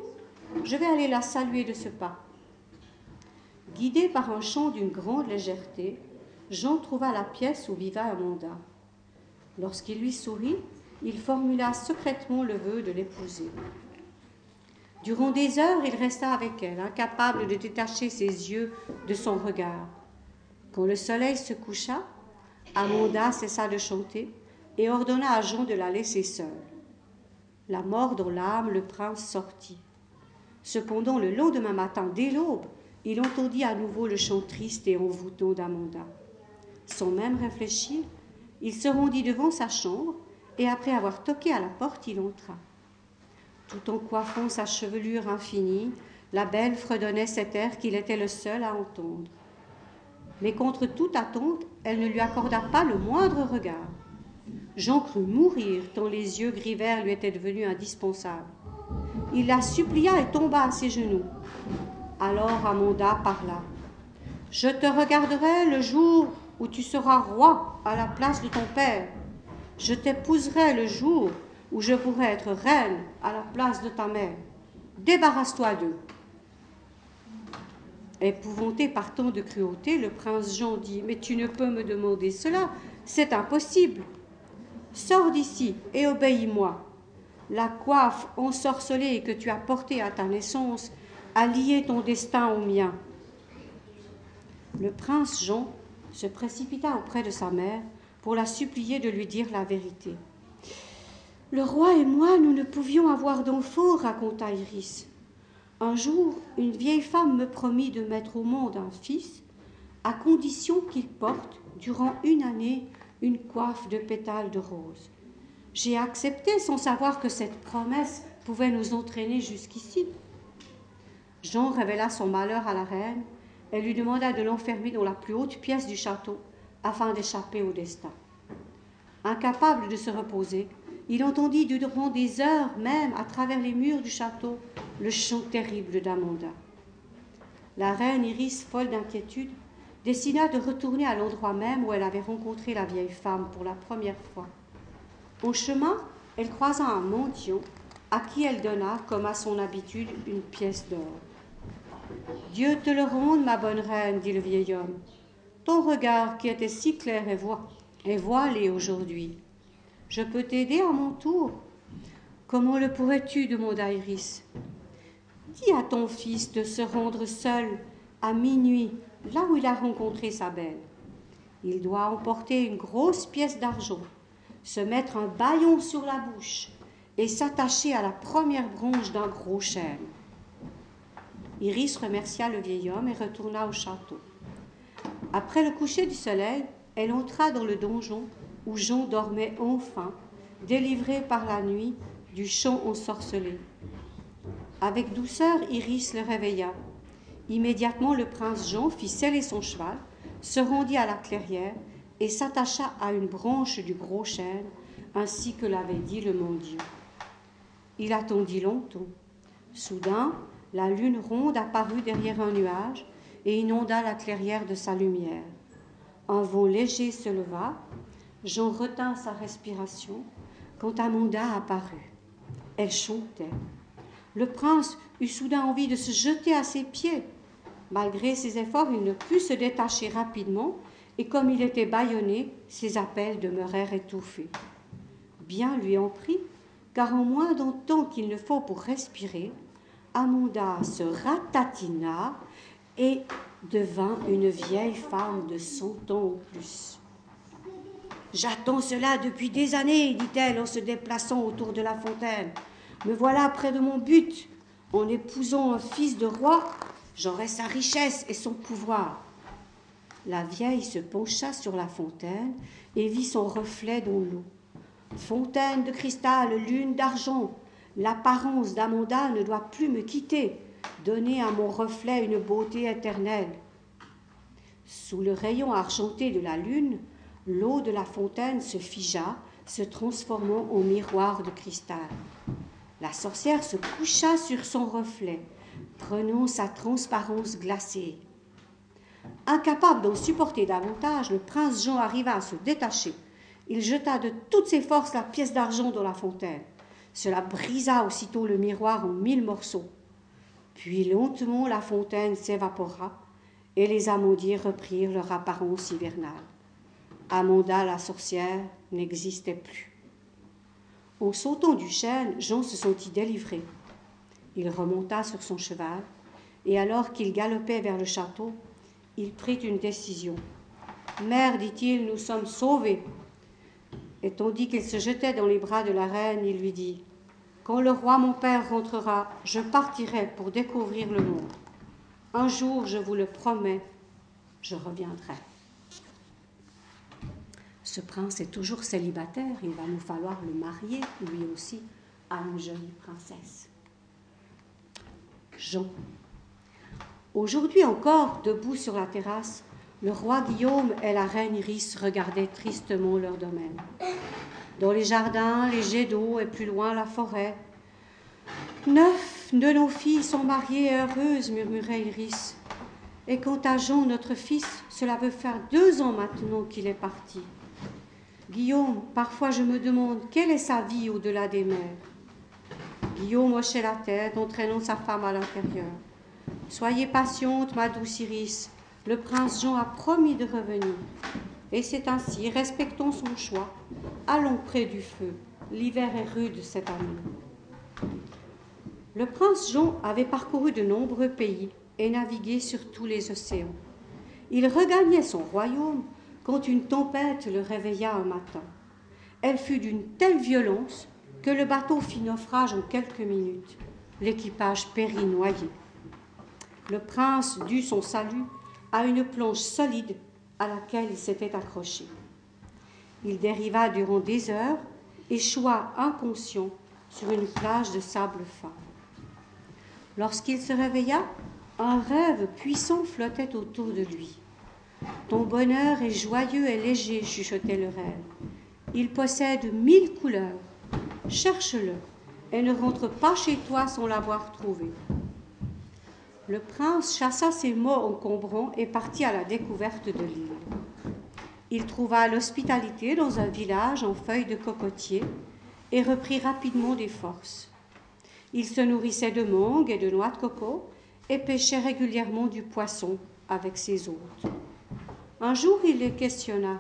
Je vais aller la saluer de ce pas. Guidé par un chant d'une grande légèreté, Jean trouva la pièce où vivait Amanda. Lorsqu'il lui sourit, il formula secrètement le vœu de l'épouser. Durant des heures, il resta avec elle, incapable de détacher ses yeux de son regard. Quand le soleil se coucha, Amanda cessa de chanter et ordonna à Jean de la laisser seule. La mort dans l'âme, le prince sortit. Cependant, le lendemain matin, dès l'aube, il entendit à nouveau le chant triste et envoûtant d'Amanda. Sans même réfléchir, il se rendit devant sa chambre et après avoir toqué à la porte, il entra. Tout en coiffant sa chevelure infinie, la belle fredonnait cet air qu'il était le seul à entendre. Mais contre toute attente, elle ne lui accorda pas le moindre regard. Jean crut mourir tant les yeux gris verts lui étaient devenus indispensables. Il la supplia et tomba à ses genoux. Alors Amanda parla. Je te regarderai le jour où tu seras roi à la place de ton père. Je t'épouserai le jour où je pourrai être reine à la place de ta mère. Débarrasse-toi d'eux. Épouvanté par tant de cruauté, le prince Jean dit Mais tu ne peux me demander cela, c'est impossible. Sors d'ici et obéis-moi. La coiffe ensorcelée que tu as portée à ta naissance a lié ton destin au mien. Le prince Jean se précipita auprès de sa mère pour la supplier de lui dire la vérité. Le roi et moi, nous ne pouvions avoir d'enfants, raconta Iris. Un jour, une vieille femme me promit de mettre au monde un fils, à condition qu'il porte, durant une année, une coiffe de pétales de rose. J'ai accepté sans savoir que cette promesse pouvait nous entraîner jusqu'ici. Jean révéla son malheur à la reine. Elle lui demanda de l'enfermer dans la plus haute pièce du château afin d'échapper au destin. Incapable de se reposer, il entendit durant des heures même à travers les murs du château le chant terrible d'Amanda. La reine Iris, folle d'inquiétude, décida de retourner à l'endroit même où elle avait rencontré la vieille femme pour la première fois. Au chemin, elle croisa un mendiant à qui elle donna, comme à son habitude, une pièce d'or. Dieu te le rende, ma bonne reine, dit le vieil homme. Ton regard qui était si clair est, voilé aujourd'hui. Je peux t'aider à mon tour. Comment le pourrais-tu demanda Iris. Dis à ton fils de se rendre seul à minuit là où il a rencontré sa belle. Il doit emporter une grosse pièce d'argent, se mettre un baillon sur la bouche et s'attacher à la première branche d'un gros chêne. Iris remercia le vieil homme et retourna au château. Après le coucher du soleil, elle entra dans le donjon où Jean dormait enfin, délivré par la nuit du chant ensorcelé. Avec douceur, Iris le réveilla Immédiatement, le prince Jean fit sceller son cheval, se rendit à la clairière et s'attacha à une branche du gros chêne, ainsi que l'avait dit le mendiant. Il attendit longtemps. Soudain, la lune ronde apparut derrière un nuage et inonda la clairière de sa lumière. Un vent léger se leva. Jean retint sa respiration quand Amanda apparut. Elle chantait. Le prince eut soudain envie de se jeter à ses pieds. Malgré ses efforts, il ne put se détacher rapidement, et comme il était bâillonné, ses appels demeurèrent étouffés. Bien lui en prit, car en moins d'un temps qu'il ne faut pour respirer, Amanda se ratatina et devint une vieille femme de cent ans ou plus. J'attends cela depuis des années, dit-elle en se déplaçant autour de la fontaine. Me voilà près de mon but. En épousant un fils de roi, j'aurai sa richesse et son pouvoir. La vieille se pencha sur la fontaine et vit son reflet dans l'eau. Fontaine de cristal, lune d'argent, l'apparence d'Amanda ne doit plus me quitter, donner à mon reflet une beauté éternelle. Sous le rayon argenté de la lune, l'eau de la fontaine se figea, se transformant en miroir de cristal. La sorcière se coucha sur son reflet, prenant sa transparence glacée. Incapable d'en supporter davantage, le prince Jean arriva à se détacher. Il jeta de toutes ses forces la pièce d'argent dans la fontaine. Cela brisa aussitôt le miroir en mille morceaux. Puis lentement la fontaine s'évapora et les amandiers reprirent leur apparence hivernale. Amanda la sorcière n'existait plus. En sautant du chêne, Jean se sentit délivré. Il remonta sur son cheval, et alors qu'il galopait vers le château, il prit une décision. Mère, dit-il, nous sommes sauvés. Et tandis qu'il se jetait dans les bras de la reine, il lui dit Quand le roi mon père rentrera, je partirai pour découvrir le monde. Un jour, je vous le promets, je reviendrai ce prince est toujours célibataire, il va nous falloir le marier, lui aussi, à une jolie princesse. Jean. Aujourd'hui encore, debout sur la terrasse, le roi Guillaume et la reine Iris regardaient tristement leur domaine. Dans les jardins, les jets d'eau et plus loin la forêt. Neuf de nos filles sont mariées et heureuses, murmurait Iris. Et quant à Jean, notre fils, cela veut faire deux ans maintenant qu'il est parti. Guillaume, parfois je me demande quelle est sa vie au-delà des mers? Guillaume hochait la tête, entraînant sa femme à l'intérieur. Soyez patiente, ma douce Iris. Le prince Jean a promis de revenir. Et c'est ainsi, respectons son choix. Allons près du feu. L'hiver est rude cette année. Le prince Jean avait parcouru de nombreux pays et navigué sur tous les océans. Il regagnait son royaume quand une tempête le réveilla un matin. Elle fut d'une telle violence que le bateau fit naufrage en quelques minutes. L'équipage périt noyé. Le prince dut son salut à une planche solide à laquelle il s'était accroché. Il dériva durant des heures, échoua inconscient sur une plage de sable fin. Lorsqu'il se réveilla, un rêve puissant flottait autour de lui. Ton bonheur est joyeux et léger, chuchotait le rêve. Il possède mille couleurs. Cherche-le et ne rentre pas chez toi sans l'avoir trouvé. Le prince chassa ses mots encombrants et partit à la découverte de l'île. Il trouva l'hospitalité dans un village en feuilles de cocotier et reprit rapidement des forces. Il se nourrissait de mangues et de noix de coco et pêchait régulièrement du poisson avec ses hôtes. Un jour, il les questionna.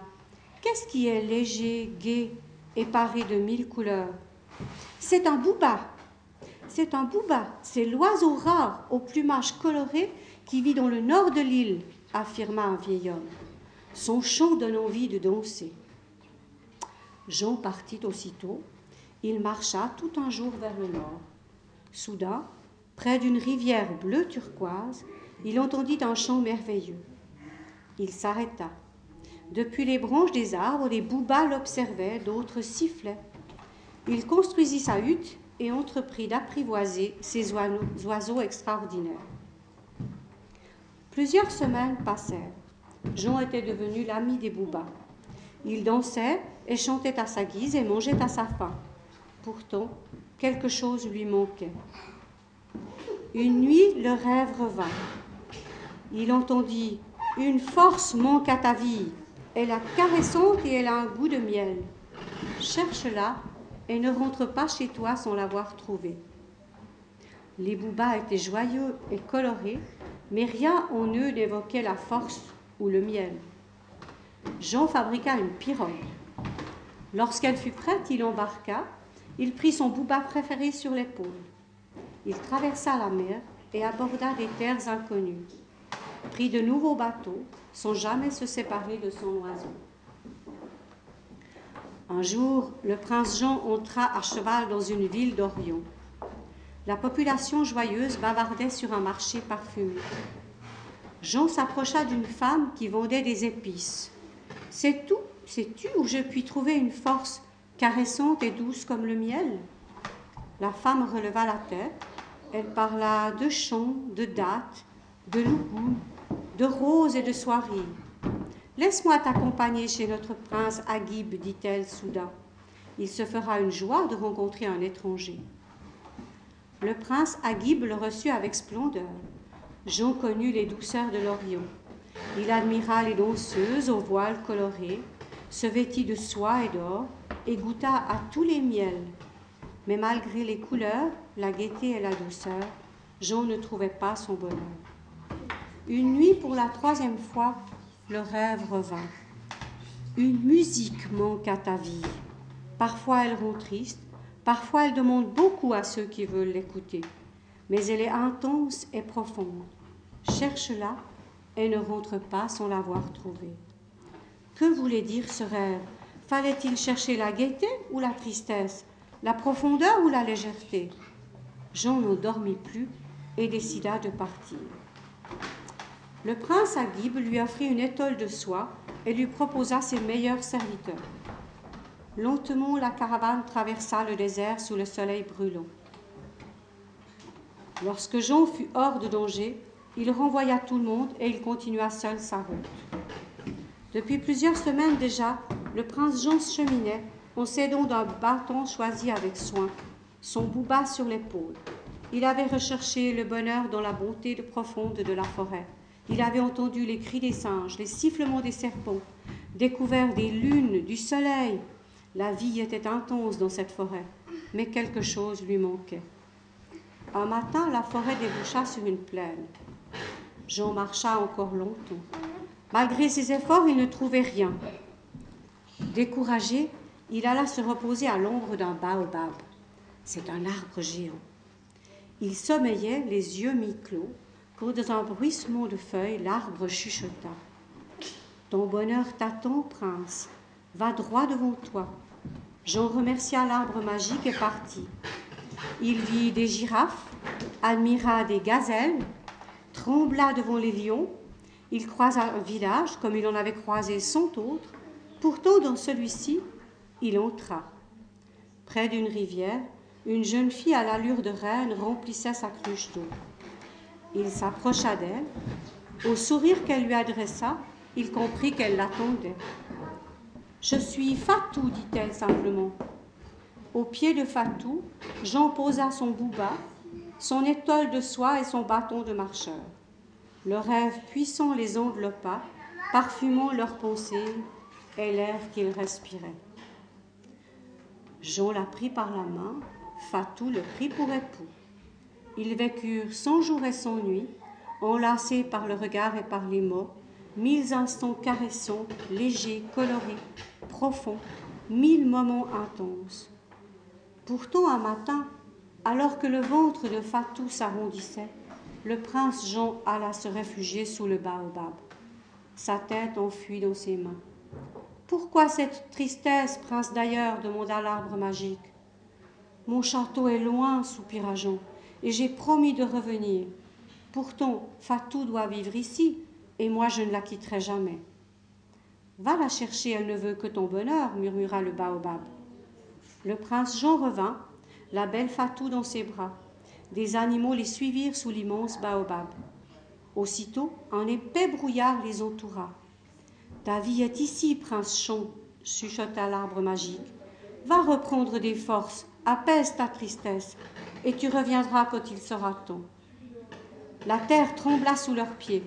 Qu'est-ce qui est léger, gai et paré de mille couleurs C'est un bouba. C'est un bouba. C'est l'oiseau rare au plumage coloré qui vit dans le nord de l'île, affirma un vieil homme. Son chant donne envie de danser. Jean partit aussitôt. Il marcha tout un jour vers le nord. Soudain, près d'une rivière bleu turquoise, il entendit un chant merveilleux. Il s'arrêta. Depuis les branches des arbres, des boubas l'observaient, d'autres sifflaient. Il construisit sa hutte et entreprit d'apprivoiser ces oiseaux extraordinaires. Plusieurs semaines passèrent. Jean était devenu l'ami des boubas. Il dansait et chantait à sa guise et mangeait à sa faim. Pourtant, quelque chose lui manquait. Une nuit, le rêve revint. Il entendit Une force manque à ta vie. Elle est caressante et elle a un goût de miel. Cherche-la et ne rentre pas chez toi sans l'avoir trouvée. Les boubas étaient joyeux et colorés, mais rien en eux n'évoquait la force ou le miel. Jean fabriqua une pirogue. Lorsqu'elle fut prête, il embarqua. Il prit son bouba préféré sur l'épaule. Il traversa la mer et aborda des terres inconnues. Prit de nouveaux bateaux sans jamais se séparer de son oiseau. Un jour, le prince Jean entra à cheval dans une ville d'Orient. La population joyeuse bavardait sur un marché parfumé. Jean s'approcha d'une femme qui vendait des épices. C'est tout, sais-tu où je puis trouver une force caressante et douce comme le miel? La femme releva la tête. Elle parla de chants, de dattes, de loups, de roses et de soirées. Laisse-moi t'accompagner chez notre prince Agib, dit-elle soudain. Il se fera une joie de rencontrer un étranger. Le prince Agib le reçut avec splendeur. Jean connut les douceurs de l'Orient. Il admira les danseuses aux voiles colorés, se vêtit de soie et d'or, et goûta à tous les miels. Mais malgré les couleurs, la gaieté et la douceur, Jean ne trouvait pas son bonheur. Une nuit, pour la troisième fois, le rêve revint. Une musique manque à ta vie. Parfois elle rend triste, parfois elle demande beaucoup à ceux qui veulent l'écouter, mais elle est intense et profonde. Cherche-la et ne rentre pas sans l'avoir trouvée. Que voulait dire ce rêve? Fallait-il chercher la gaieté ou la tristesse, la profondeur ou la légèreté? Jean ne dormit plus et décida de partir. Le prince Agib lui offrit une étole de soie et lui proposa ses meilleurs serviteurs. Lentement, la caravane traversa le désert sous le soleil brûlant. Lorsque Jean fut hors de danger, il renvoya tout le monde et il continua seul sa route. Depuis plusieurs semaines déjà, le prince Jean cheminait en s'aidant d'un bâton choisi avec soin, son bouba sur l'épaule. Il avait recherché le bonheur dans la bonté profonde de la forêt Il avait entendu les cris des singes, les sifflements des serpents, découvert des lunes, du soleil. La vie était intense dans cette forêt, mais quelque chose lui manquait. Un matin, la forêt déboucha sur une plaine. Jean marcha encore longtemps. Malgré ses efforts, il ne trouvait rien. Découragé, il alla se reposer à l'ombre d'un baobab. C'est un arbre géant. Il sommeillait, les yeux mi-clos, quand dans un bruissement de feuilles, l'arbre chuchota. Ton bonheur t'attend, prince. Va droit devant toi. Jean remercia l'arbre magique et partit. Il vit des girafes, admira des gazelles, trembla devant les lions. Il croisa un village comme il en avait croisé cent autres. Pourtant, dans celui-ci, il entra. Près d'une rivière, une jeune fille à l'allure de reine remplissait sa cruche d'eau. Il s'approcha d'elle. Au sourire qu'elle lui adressa, il comprit qu'elle l'attendait. Je suis Fatou, dit-elle simplement. Au pied de Fatou, Jean posa son bouba, son étole de soie et son bâton de marcheur. Le rêve puissant les enveloppa, parfumant leurs pensées et l'air qu'ils respiraient. Jean la prit par la main, Fatou le prit pour époux. Ils vécurent cent jours et cent nuits, enlacés par le regard et par les mots, mille instants caressants, légers, colorés, profonds, mille moments intenses. Pourtant, un matin, alors que le ventre de Fatou s'arrondissait, le prince Jean alla se réfugier sous le baobab. Sa tête enfuit dans ses mains. Pourquoi cette tristesse, prince d'ailleurs demanda l'arbre magique. Mon château est loin, soupira Jean, et j'ai promis de revenir. Pourtant, Fatou doit vivre ici, et moi je ne la quitterai jamais. Va la chercher, elle ne veut que ton bonheur, murmura le baobab. Le prince Jean revint, la belle Fatou dans ses bras. Des animaux les suivirent sous l'immense baobab. Aussitôt, un épais brouillard les entoura. Ta vie est ici, prince Jean, chuchota l'arbre magique. Va reprendre des forces, apaise ta tristesse, et tu reviendras quand il sera temps. La terre trembla sous leurs pieds.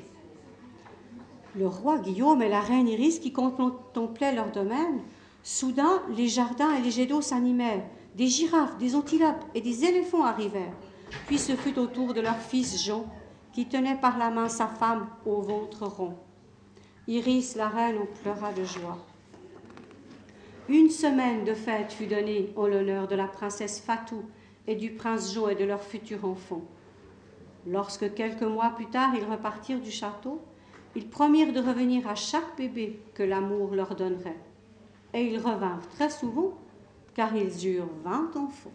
Le roi Guillaume et la reine Iris qui contemplaient leur domaine, soudain les jardins et les jets d'eau s'animèrent, des girafes, des antilopes et des éléphants arrivèrent. Puis ce fut au tour de leur fils Jean, qui tenait par la main sa femme au ventre rond. Iris, la reine, en pleura de joie. Une semaine de fête fut donnée en l'honneur de la princesse Fatou et du prince Jo et de leur futur enfant. Lorsque quelques mois plus tard ils repartirent du château, ils promirent de revenir à chaque bébé que l'amour leur donnerait. Et ils revinrent très souvent, car ils eurent vingt enfants.